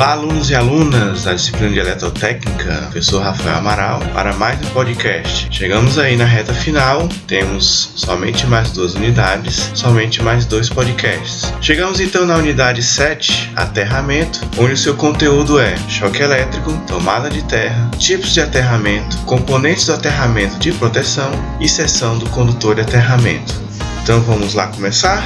Olá, alunos e alunas da disciplina de Eletrotécnica, professor Rafael Amaral, para mais um podcast. Chegamos aí na reta final, temos somente mais duas unidades, somente mais dois podcasts. Chegamos então na unidade 7, aterramento, onde o seu conteúdo é choque elétrico, tomada de terra, tipos de aterramento, componentes do aterramento de proteção e seção do condutor de aterramento. Então vamos lá começar?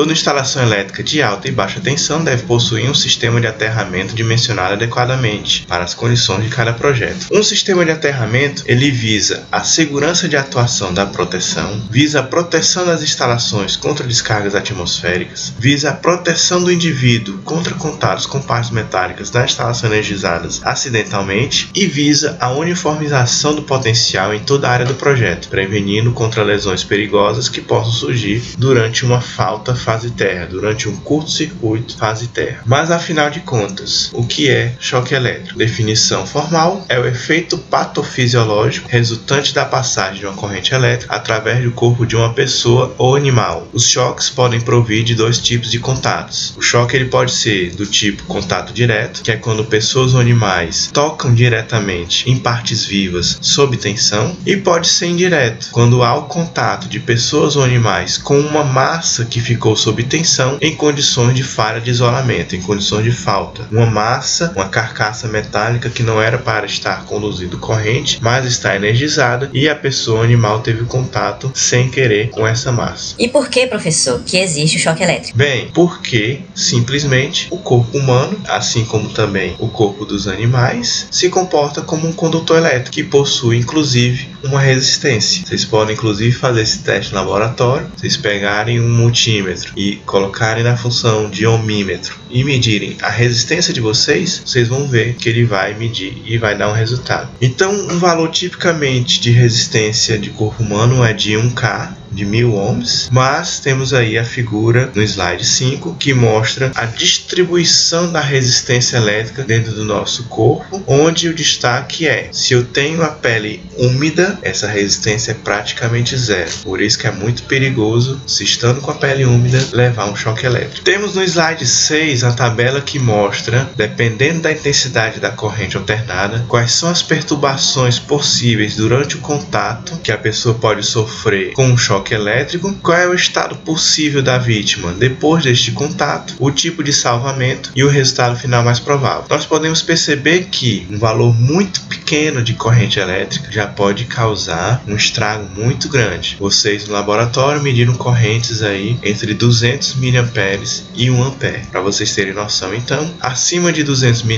Toda instalação elétrica de alta e baixa tensão deve possuir um sistema de aterramento dimensionado adequadamente para as condições de cada projeto. Um sistema de aterramento ele visa a segurança de atuação da proteção, visa a proteção das instalações contra descargas atmosféricas, visa a proteção do indivíduo contra contatos com partes metálicas da instalação energizadas acidentalmente e visa a uniformização do potencial em toda a área do projeto, prevenindo contra lesões perigosas que possam surgir durante uma falta fase terra, durante um curto-circuito fase terra. Mas afinal de contas, o que é choque elétrico? Definição formal é o efeito patofisiológico resultante da passagem de uma corrente elétrica através do corpo de uma pessoa ou animal. Os choques podem provir de dois tipos de contatos. O choque ele pode ser do tipo contato direto, que é quando pessoas ou animais tocam diretamente em partes vivas sob tensão, e pode ser indireto, quando há o contato de pessoas ou animais com uma massa que ficou sob tensão em condições de falha de isolamento, em condições de falta. Uma massa, uma carcaça metálica que não era para estar conduzindo corrente, mas está energizada e a pessoa animal teve contato sem querer com essa massa. E por que, professor, que existe o choque elétrico? Bem, porque simplesmente o corpo humano, assim como também o corpo dos animais, se comporta como um condutor elétrico que possui inclusive uma resistência. Vocês podem inclusive fazer esse teste no laboratório, vocês pegarem um multímetro e colocarem na função de ohmímetro e medirem a resistência de vocês, vocês vão ver que ele vai medir e vai dar um resultado. Então, um valor tipicamente de resistência de corpo humano é de 1K de 1000 ohms, mas temos aí a figura no slide 5 que mostra a distribuição da resistência elétrica dentro do nosso corpo, onde o destaque é: se eu tenho a pele úmida, essa resistência é praticamente zero. Por isso que é muito perigoso, se estando com a pele úmida, levar um choque elétrico. Temos no slide 6 a tabela que mostra, dependendo da intensidade da corrente alternada, quais são as perturbações possíveis durante o contato que a pessoa pode sofrer com um choque choque elétrico, qual é o estado possível da vítima depois deste contato, o tipo de salvamento e o resultado final mais provável. Nós podemos perceber que um valor muito pequeno de corrente elétrica já pode causar um estrago muito grande. Vocês no laboratório mediram correntes aí entre 200 mA e 1 A. Para vocês terem noção, então, acima de 200 mA,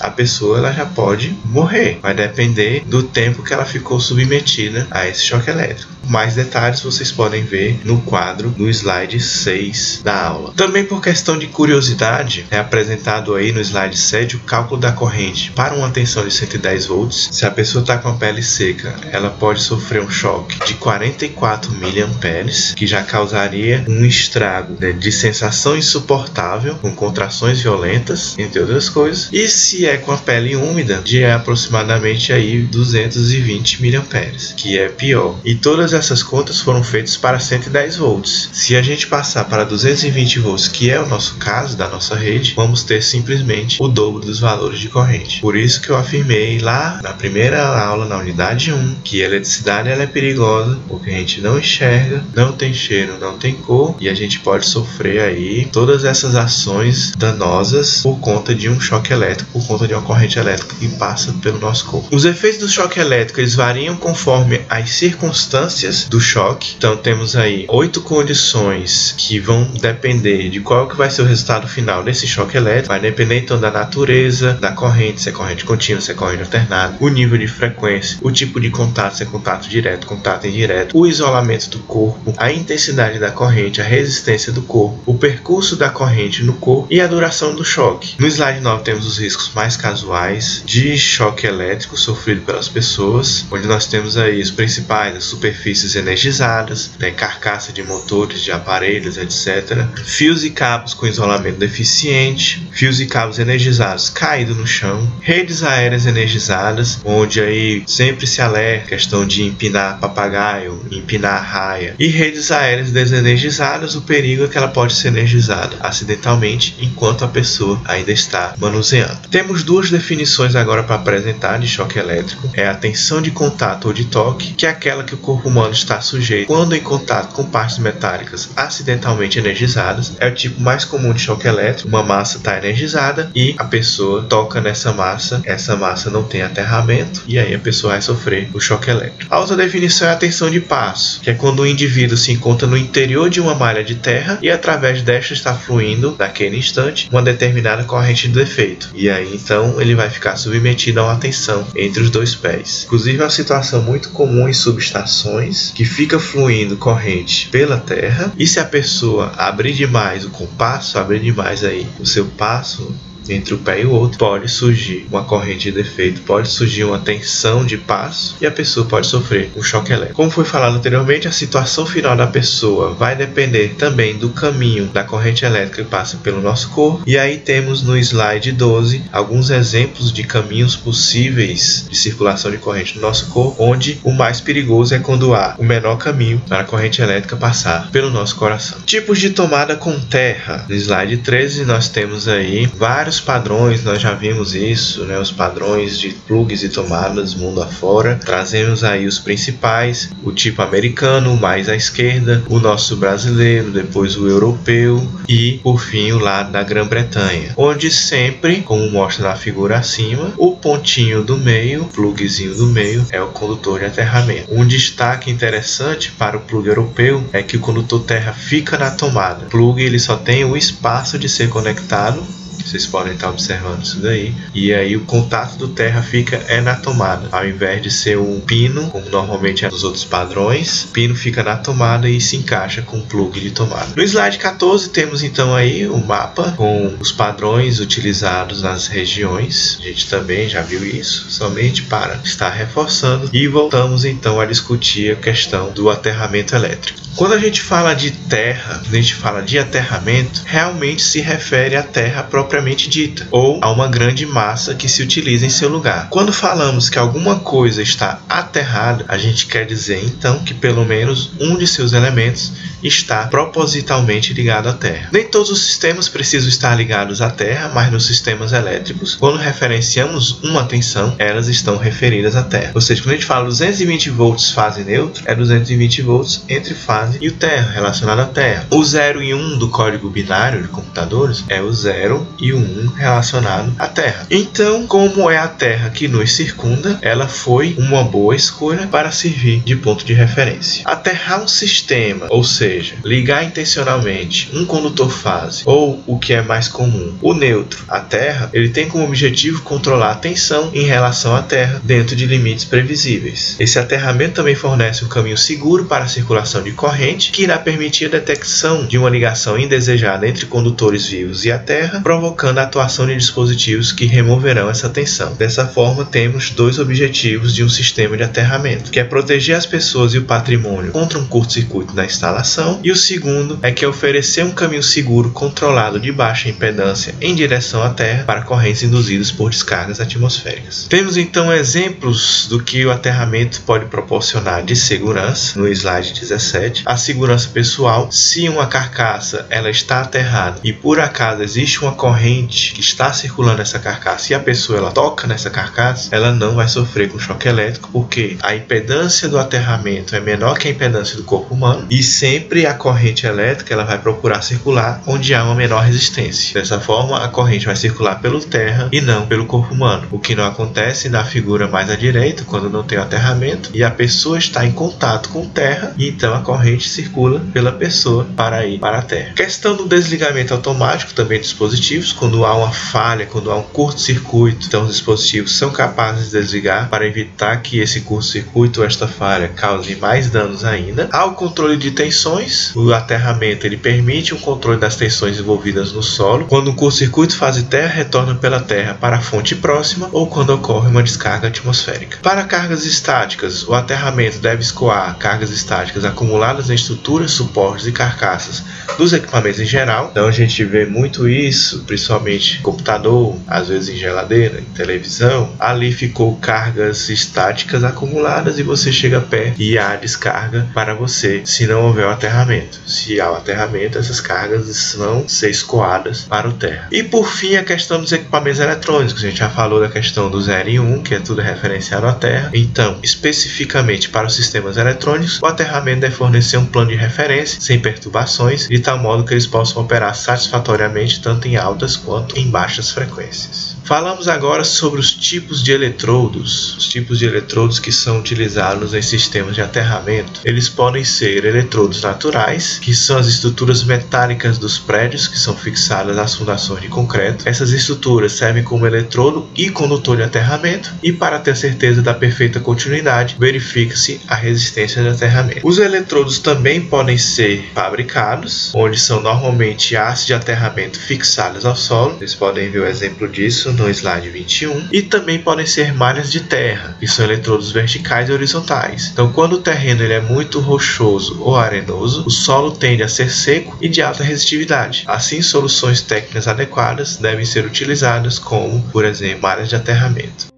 a pessoa ela já pode morrer. Vai depender do tempo que ela ficou submetida a esse choque elétrico. Mais detalhes vocês podem ver no quadro no slide 6 da aula. Também por questão de curiosidade, é apresentado aí no slide 7 o cálculo da corrente para uma tensão de 110 volts. Se a pessoa está com a pele seca, ela pode sofrer um choque de 44 miliamperes, que já causaria um estrago né, de sensação insuportável, com contrações violentas, entre outras coisas. E se é com a pele úmida, de aproximadamente aí 220 miliamperes, que é pior. E todas essas contas foram feitas para 110 volts. Se a gente passar para 220 volts, que é o nosso caso da nossa rede, vamos ter simplesmente o dobro dos valores de corrente. Por isso que eu afirmei lá na primeira aula, na unidade 1, que a eletricidade ela é perigosa porque a gente não enxerga, não tem cheiro, não tem cor e a gente pode sofrer aí todas essas ações danosas por conta de um choque elétrico, por conta de uma corrente elétrica que passa pelo nosso corpo. Os efeitos do choque elétrico eles variam conforme as circunstâncias do choque. Então temos aí oito condições que vão depender de qual que vai ser o resultado final desse choque elétrico. Vai depender então da natureza da corrente, se é corrente contínua, se é corrente alternada, o nível de frequência, o tipo de contato, se é contato direto, contato indireto, o isolamento do corpo, a intensidade da corrente, a resistência do corpo, o percurso da corrente no corpo e a duração do choque. No slide 9 temos os riscos mais casuais de choque elétrico sofrido pelas pessoas, onde nós temos aí os principais, a superfície superfícies energizadas, né, carcaça de motores, de aparelhos, etc. Fios e cabos com isolamento deficiente, fios e cabos energizados caídos no chão, redes aéreas energizadas, onde aí sempre se alerta questão de empinar papagaio, empinar raia, e redes aéreas desenergizadas, o perigo é que ela pode ser energizada acidentalmente enquanto a pessoa ainda está manuseando. Temos duas definições agora para apresentar de choque elétrico: é a tensão de contato ou de toque, que é aquela que o corpo humano está sujeito quando em contato com partes metálicas acidentalmente energizadas. É o tipo mais comum de choque elétrico. Uma massa está energizada e a pessoa toca nessa massa, essa massa não tem aterramento e aí a pessoa vai sofrer o choque elétrico. A outra definição é a tensão de passo, que é quando o indivíduo se encontra no interior de uma malha de terra e através desta está fluindo, naquele instante, uma determinada corrente de defeito. E aí então ele vai ficar submetido a uma tensão entre os dois pés. Inclusive é uma situação muito comum em subestações que fica fluindo corrente pela terra e se a pessoa abrir demais o compasso, abrir demais aí o seu passo, entre o pé e o outro, pode surgir uma corrente de defeito, pode surgir uma tensão de passo e a pessoa pode sofrer um choque elétrico. Como foi falado anteriormente, a situação final da pessoa vai depender também do caminho da corrente elétrica que passa pelo nosso corpo. E aí temos no slide 12 alguns exemplos de caminhos possíveis de circulação de corrente no nosso corpo, onde o mais perigoso é quando há o menor caminho para a corrente elétrica passar pelo nosso coração. Tipos de tomada com terra. No slide 13 nós temos aí vários vários padrões, nós já vimos isso, né, os padrões de plugs e tomadas mundo afora. Trazemos aí os principais, o tipo americano, mais à esquerda, o nosso brasileiro, depois o europeu e, por fim, o lado da Grã-Bretanha, onde sempre, como mostra na figura acima, o pontinho do meio, plugzinho do meio, é o condutor de aterramento. Um destaque interessante para o plug europeu é que o condutor terra fica na tomada. O plug ele só tem o espaço de ser conectado vocês podem estar observando isso daí. E aí o contato do terra fica é na tomada, ao invés de ser um pino, como normalmente é nos outros padrões, o pino fica na tomada e se encaixa com o plug de tomada. No slide 14 temos então aí o mapa com os padrões utilizados nas regiões. A gente também já viu isso, somente para estar reforçando e voltamos então a discutir a questão do aterramento elétrico. Quando a gente fala de terra, quando a gente fala de aterramento, realmente se refere à terra propriamente dita, ou a uma grande massa que se utiliza em seu lugar. Quando falamos que alguma coisa está aterrada, a gente quer dizer então que pelo menos um de seus elementos está propositalmente ligado à Terra. Nem todos os sistemas precisam estar ligados à Terra, mas nos sistemas elétricos, quando referenciamos uma tensão, elas estão referidas à Terra. Ou seja, quando a gente fala 220 volts fase neutra, é 220 volts entre fase e o Terra, relacionado à Terra. O 0 e 1 um do código binário de computadores é o 0 e o 1 um relacionado à Terra. Então, como é a Terra que nos circunda, ela foi uma boa escolha para servir de ponto de referência. Aterrar um sistema, ou seja, ligar intencionalmente um condutor fase ou o que é mais comum, o neutro, a Terra, ele tem como objetivo controlar a tensão em relação à Terra dentro de limites previsíveis. Esse aterramento também fornece um caminho seguro para a circulação de corrente, que irá permitir a detecção de uma ligação indesejada entre condutores vivos e a Terra, provocando a atuação de dispositivos que removerão essa tensão. Dessa forma, temos dois objetivos de um sistema de aterramento, que é proteger as pessoas e o patrimônio contra um curto-circuito na instalação e o segundo é que é oferecer um caminho seguro controlado de baixa impedância em direção à Terra para correntes induzidas por descargas atmosféricas. Temos então exemplos do que o aterramento pode proporcionar de segurança no slide 17. A segurança pessoal, se uma carcaça ela está aterrada e por acaso existe uma corrente que está circulando essa carcaça e a pessoa ela toca nessa carcaça, ela não vai sofrer com choque elétrico porque a impedância do aterramento é menor que a impedância do corpo humano e sempre a corrente elétrica ela vai procurar circular onde há uma menor resistência. Dessa forma, a corrente vai circular pelo terra e não pelo corpo humano, o que não acontece na figura mais à direita, quando não tem o aterramento e a pessoa está em contato com terra, e então a corrente corrente circula pela pessoa para ir para a Terra. Questão do desligamento automático também de dispositivos, quando há uma falha, quando há um curto-circuito, então os dispositivos são capazes de desligar para evitar que esse curto-circuito ou esta falha cause mais danos ainda. Há o controle de tensões, o aterramento ele permite o controle das tensões envolvidas no solo. Quando um curto-circuito fase terra retorna pela Terra para a fonte próxima ou quando ocorre uma descarga atmosférica. Para cargas estáticas, o aterramento deve escoar cargas estáticas acumuladas em estruturas, suportes e carcaças dos equipamentos em geral. Então a gente vê muito isso, principalmente computador, às vezes em geladeira, em televisão. Ali ficou cargas estáticas acumuladas e você chega perto e há descarga para você se não houver o aterramento. Se há o aterramento, essas cargas vão ser escoadas para o terra. E por fim, a questão dos equipamentos eletrônicos. A gente já falou da questão do 0 e 1, um, que é tudo referenciado à terra. Então, especificamente para os sistemas eletrônicos, o aterramento deve fornecer um plano de referência sem perturbações, de tal modo que eles possam operar satisfatoriamente tanto em altas quanto em baixas frequências. Falamos agora sobre os tipos de eletrodos. Os tipos de eletrodos que são utilizados em sistemas de aterramento. Eles podem ser eletrodos naturais, que são as estruturas metálicas dos prédios que são fixadas às fundações de concreto. Essas estruturas servem como eletrodo e condutor de aterramento, e para ter certeza da perfeita continuidade, verifica-se a resistência de aterramento. Os eletrodos também podem ser fabricados, onde são normalmente hastes de aterramento fixadas ao solo. Vocês podem ver o exemplo disso no slide 21, e também podem ser malhas de terra, que são eletrodos verticais e horizontais. Então, quando o terreno ele é muito rochoso ou arenoso, o solo tende a ser seco e de alta resistividade. Assim, soluções técnicas adequadas devem ser utilizadas, como, por exemplo, malhas de aterramento.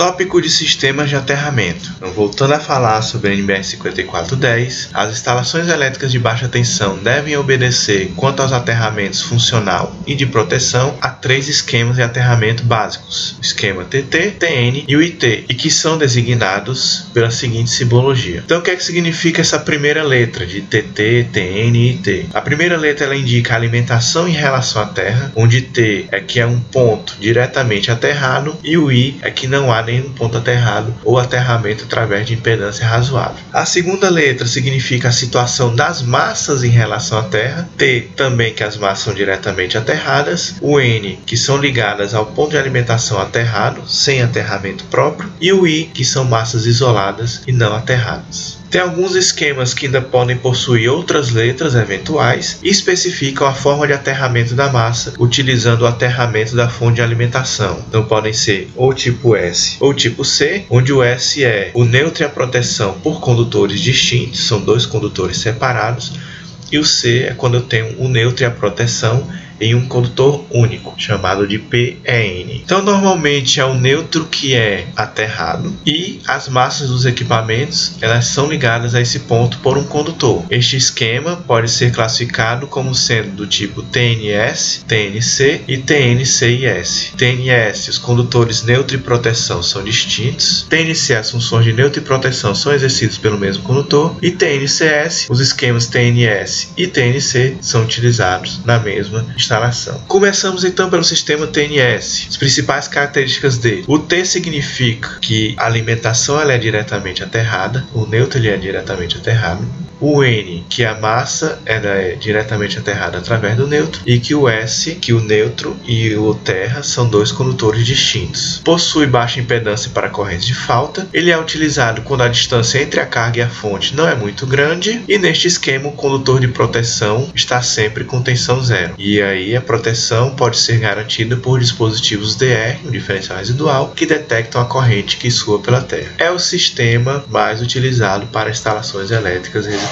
Tópico de sistemas de aterramento. Então, voltando a falar sobre a NBR 5410, as instalações elétricas de baixa tensão devem obedecer, quanto aos aterramentos funcional e de proteção, a três esquemas de aterramento básicos: o esquema TT, TN e o IT, e que são designados pela seguinte simbologia. Então, o que é que significa essa primeira letra de TT, TN e IT? A primeira letra ela indica a alimentação em relação à Terra, onde T é que é um ponto diretamente aterrado e o I é que não há nenhum ponto aterrado ou aterramento através de impedância razoável. A segunda letra significa a situação das massas em relação à Terra, T também que as massas são diretamente aterradas, o N que são ligadas ao ponto de alimentação aterrado, sem aterramento próprio, e o I que são massas isoladas e não aterradas. Tem alguns esquemas que ainda podem possuir outras letras eventuais e especificam a forma de aterramento da massa, utilizando o aterramento da fonte de alimentação. Então podem ser ou tipo S ou tipo C, onde o S é o neutro e a proteção por condutores distintos, são dois condutores separados, e o C é quando eu tenho o neutro e a proteção em um condutor único, chamado de PEN. Então, normalmente é o neutro que é aterrado e as massas dos equipamentos elas são ligadas a esse ponto por um condutor. Este esquema pode ser classificado como sendo do tipo TNS, TNC e TNCIS. TNS, os condutores neutro e proteção são distintos. TNC, as funções de neutro e proteção são exercidas pelo mesmo condutor. E TNCS, os esquemas TNS e TNC são utilizados na mesma instalação. Começamos então pelo sistema TNS. As principais características dele. O T significa que a alimentação ela é diretamente aterrada, o neutro ele é diretamente aterrado o N, que a massa ela é diretamente aterrada através do neutro, e que o S, que o neutro e o terra são dois condutores distintos. Possui baixa impedância para correntes de falta, ele é utilizado quando a distância entre a carga e a fonte não é muito grande, e neste esquema o condutor de proteção está sempre com tensão zero. E aí a proteção pode ser garantida por dispositivos DR, o diferencial residual, que detectam a corrente que soa pela terra. É o sistema mais utilizado para instalações elétricas residuais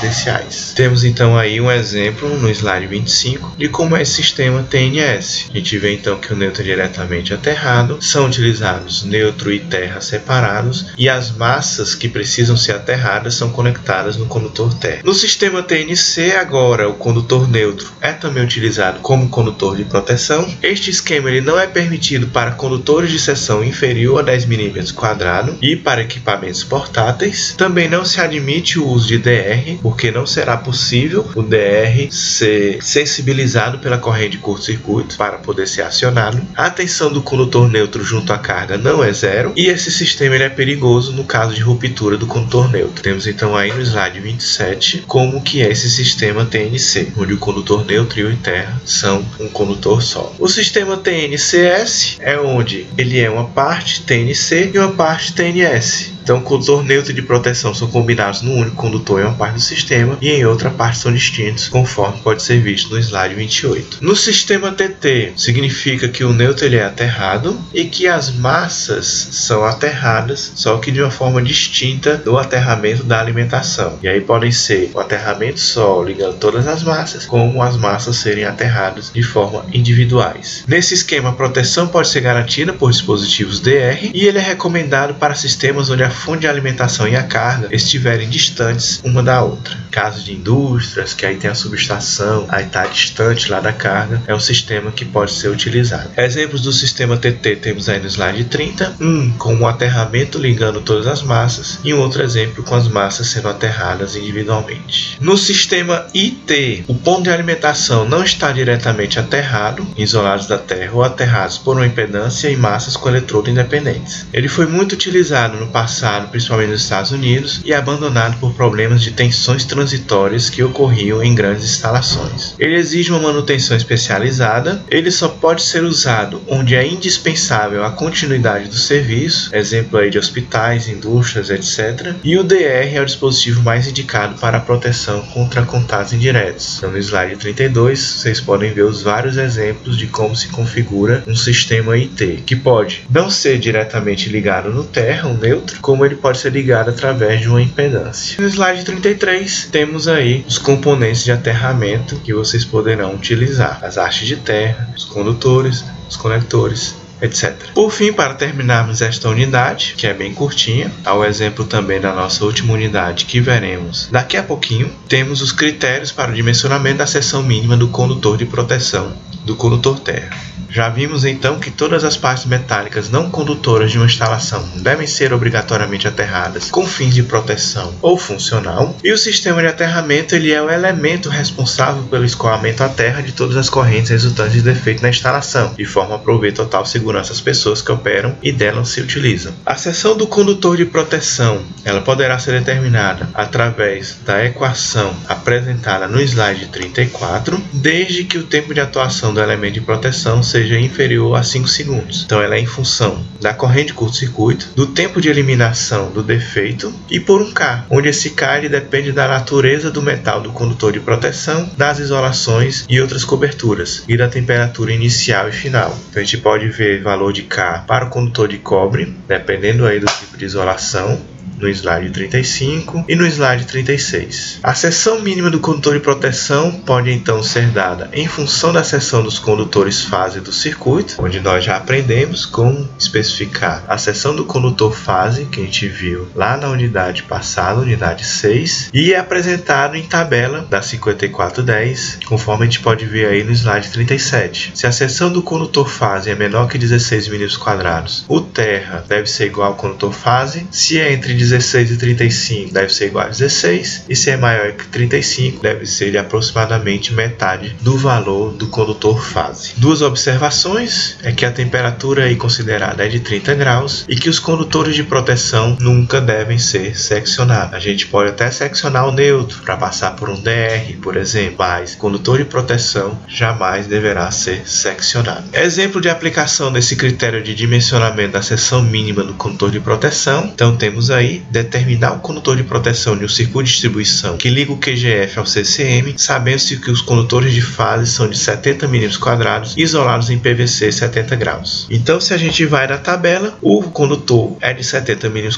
Temos então aí um exemplo no slide 25 de como é esse sistema TNS. A gente vê então que o neutro é diretamente aterrado, são utilizados neutro e terra separados e as massas que precisam ser aterradas são conectadas no condutor terra. No sistema TNC agora o condutor neutro é também utilizado como condutor de proteção. Este esquema ele não é permitido para condutores de seção inferior a 10 mm quadrado e para equipamentos portáteis. Também não se admite o uso de DR porque não será possível o DR ser sensibilizado pela corrente de curto-circuito para poder ser acionado. A tensão do condutor neutro junto à carga não é zero e esse sistema ele é perigoso no caso de ruptura do condutor neutro. Temos então aí no slide 27 como que é esse sistema TNC, onde o condutor neutro e o terra são um condutor só. O sistema TNCS é onde ele é uma parte TNC e uma parte TNS. Então, condutor neutro e de proteção são combinados num único condutor em uma parte do sistema e em outra parte são distintos, conforme pode ser visto no slide 28. No sistema TT, significa que o neutro ele é aterrado e que as massas são aterradas, só que de uma forma distinta do aterramento da alimentação. E aí podem ser o aterramento só ligando todas as massas, como as massas serem aterradas de forma individuais. Nesse esquema, a proteção pode ser garantida por dispositivos DR e ele é recomendado para sistemas onde a fonte de alimentação e a carga estiverem distantes uma da outra. Caso de indústrias, que aí tem a subestação, aí está distante lá da carga, é um sistema que pode ser utilizado. Exemplos do sistema TT temos aí no slide 30, um com um aterramento ligando todas as massas e um outro exemplo com as massas sendo aterradas individualmente. No sistema IT, o ponto de alimentação não está diretamente aterrado, isolados da Terra ou aterrados por uma impedância e massas com eletrodo independentes. Ele foi muito utilizado no passado principalmente nos Estados Unidos, e abandonado por problemas de tensões transitórias que ocorriam em grandes instalações. Ele exige uma manutenção especializada, ele só pode ser usado onde é indispensável a continuidade do serviço, exemplo aí de hospitais, indústrias, etc. E o DR é o dispositivo mais indicado para a proteção contra contatos indiretos. Então, no slide 32, vocês podem ver os vários exemplos de como se configura um sistema IT, que pode não ser diretamente ligado no terra, um neutro, como ele pode ser ligado através de uma impedância. No slide 33 temos aí os componentes de aterramento que vocês poderão utilizar: as hastes de terra, os condutores, os conectores, etc. Por fim, para terminarmos esta unidade, que é bem curtinha, ao exemplo também da nossa última unidade que veremos daqui a pouquinho, temos os critérios para o dimensionamento da seção mínima do condutor de proteção do condutor terra. Já vimos então que todas as partes metálicas não condutoras de uma instalação devem ser obrigatoriamente aterradas com fins de proteção ou funcional, e o sistema de aterramento ele é o elemento responsável pelo escoamento à terra de todas as correntes resultantes de defeito na instalação, de forma a prover total segurança às pessoas que operam e delas se utilizam. A seção do condutor de proteção ela poderá ser determinada através da equação apresentada no slide 34, desde que o tempo de atuação do elemento de proteção seja inferior a 5 segundos. Então ela é em função da corrente de curto-circuito, do tempo de eliminação do defeito e por um K, onde esse K depende da natureza do metal do condutor de proteção, das isolações e outras coberturas e da temperatura inicial e final. Então a gente pode ver valor de K para o condutor de cobre, dependendo aí do tipo de isolação, no slide 35 e no slide 36. A seção mínima do condutor de proteção pode então ser dada em função da seção dos condutores fase do circuito, onde nós já aprendemos como especificar a seção do condutor fase, que a gente viu lá na unidade passada, unidade 6, e é apresentado em tabela da 5410, conforme a gente pode ver aí no slide 37. Se a seção do condutor fase é menor que 16 mm o terra deve ser igual ao condutor fase, se é entre 16 e 35 deve ser igual a 16, e se é maior que 35, deve ser de aproximadamente metade do valor do condutor fase. Duas observações é que a temperatura aí considerada é de 30 graus e que os condutores de proteção nunca devem ser seccionados. A gente pode até seccionar o neutro para passar por um DR, por exemplo, mas condutor de proteção jamais deverá ser seccionado. Exemplo de aplicação desse critério de dimensionamento da seção mínima do condutor de proteção, então temos aí determinar o condutor de proteção de um circuito de distribuição que liga o QGF ao CCM, sabendo-se que os condutores de fase são de 70 mm isolados em PVC 70 graus. Então, se a gente vai na tabela, o condutor é de 70 mm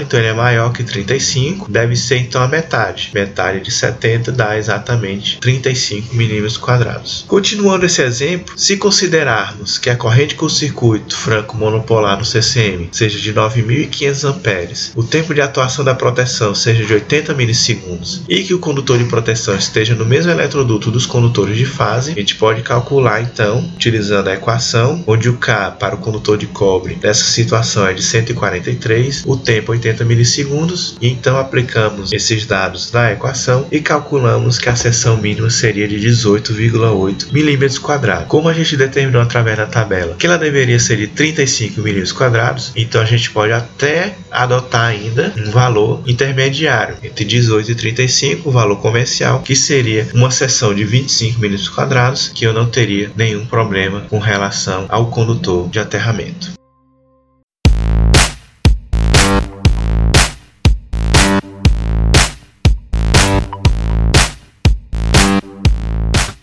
então ele é maior que 35, deve ser então a metade. Metade de 70 dá exatamente 35 mm. Continuando esse exemplo, se considerarmos que a corrente com circuito franco monopolar no CCM seja de 9.500 amperes, o tempo tempo de atuação da proteção seja de 80 milissegundos e que o condutor de proteção esteja no mesmo eletroduto dos condutores de fase, a gente pode calcular então, utilizando a equação, onde o K para o condutor de cobre nessa situação é de 143, o tempo 80 milissegundos, e então aplicamos esses dados na equação e calculamos que a seção mínima seria de 18,8 milímetros quadrados. Como a gente determinou através da tabela que ela deveria ser de 35 milímetros quadrados, então a gente pode até adotar ainda um valor intermediário entre 18 e 35, o valor comercial, que seria uma seção de 25 milímetros quadrados, que eu não teria nenhum problema com relação ao condutor de aterramento.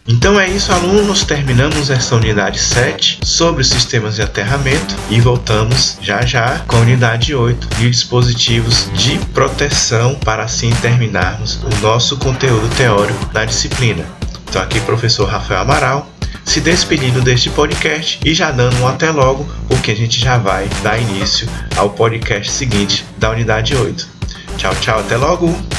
Então é isso, alunos. Terminamos essa unidade 7 sobre sistemas de aterramento e voltamos já já com a unidade 8 de dispositivos de proteção para assim terminarmos o nosso conteúdo teórico da disciplina. Então, aqui, professor Rafael Amaral se despedindo deste podcast e já dando um até logo, porque a gente já vai dar início ao podcast seguinte da unidade 8. Tchau, tchau, até logo!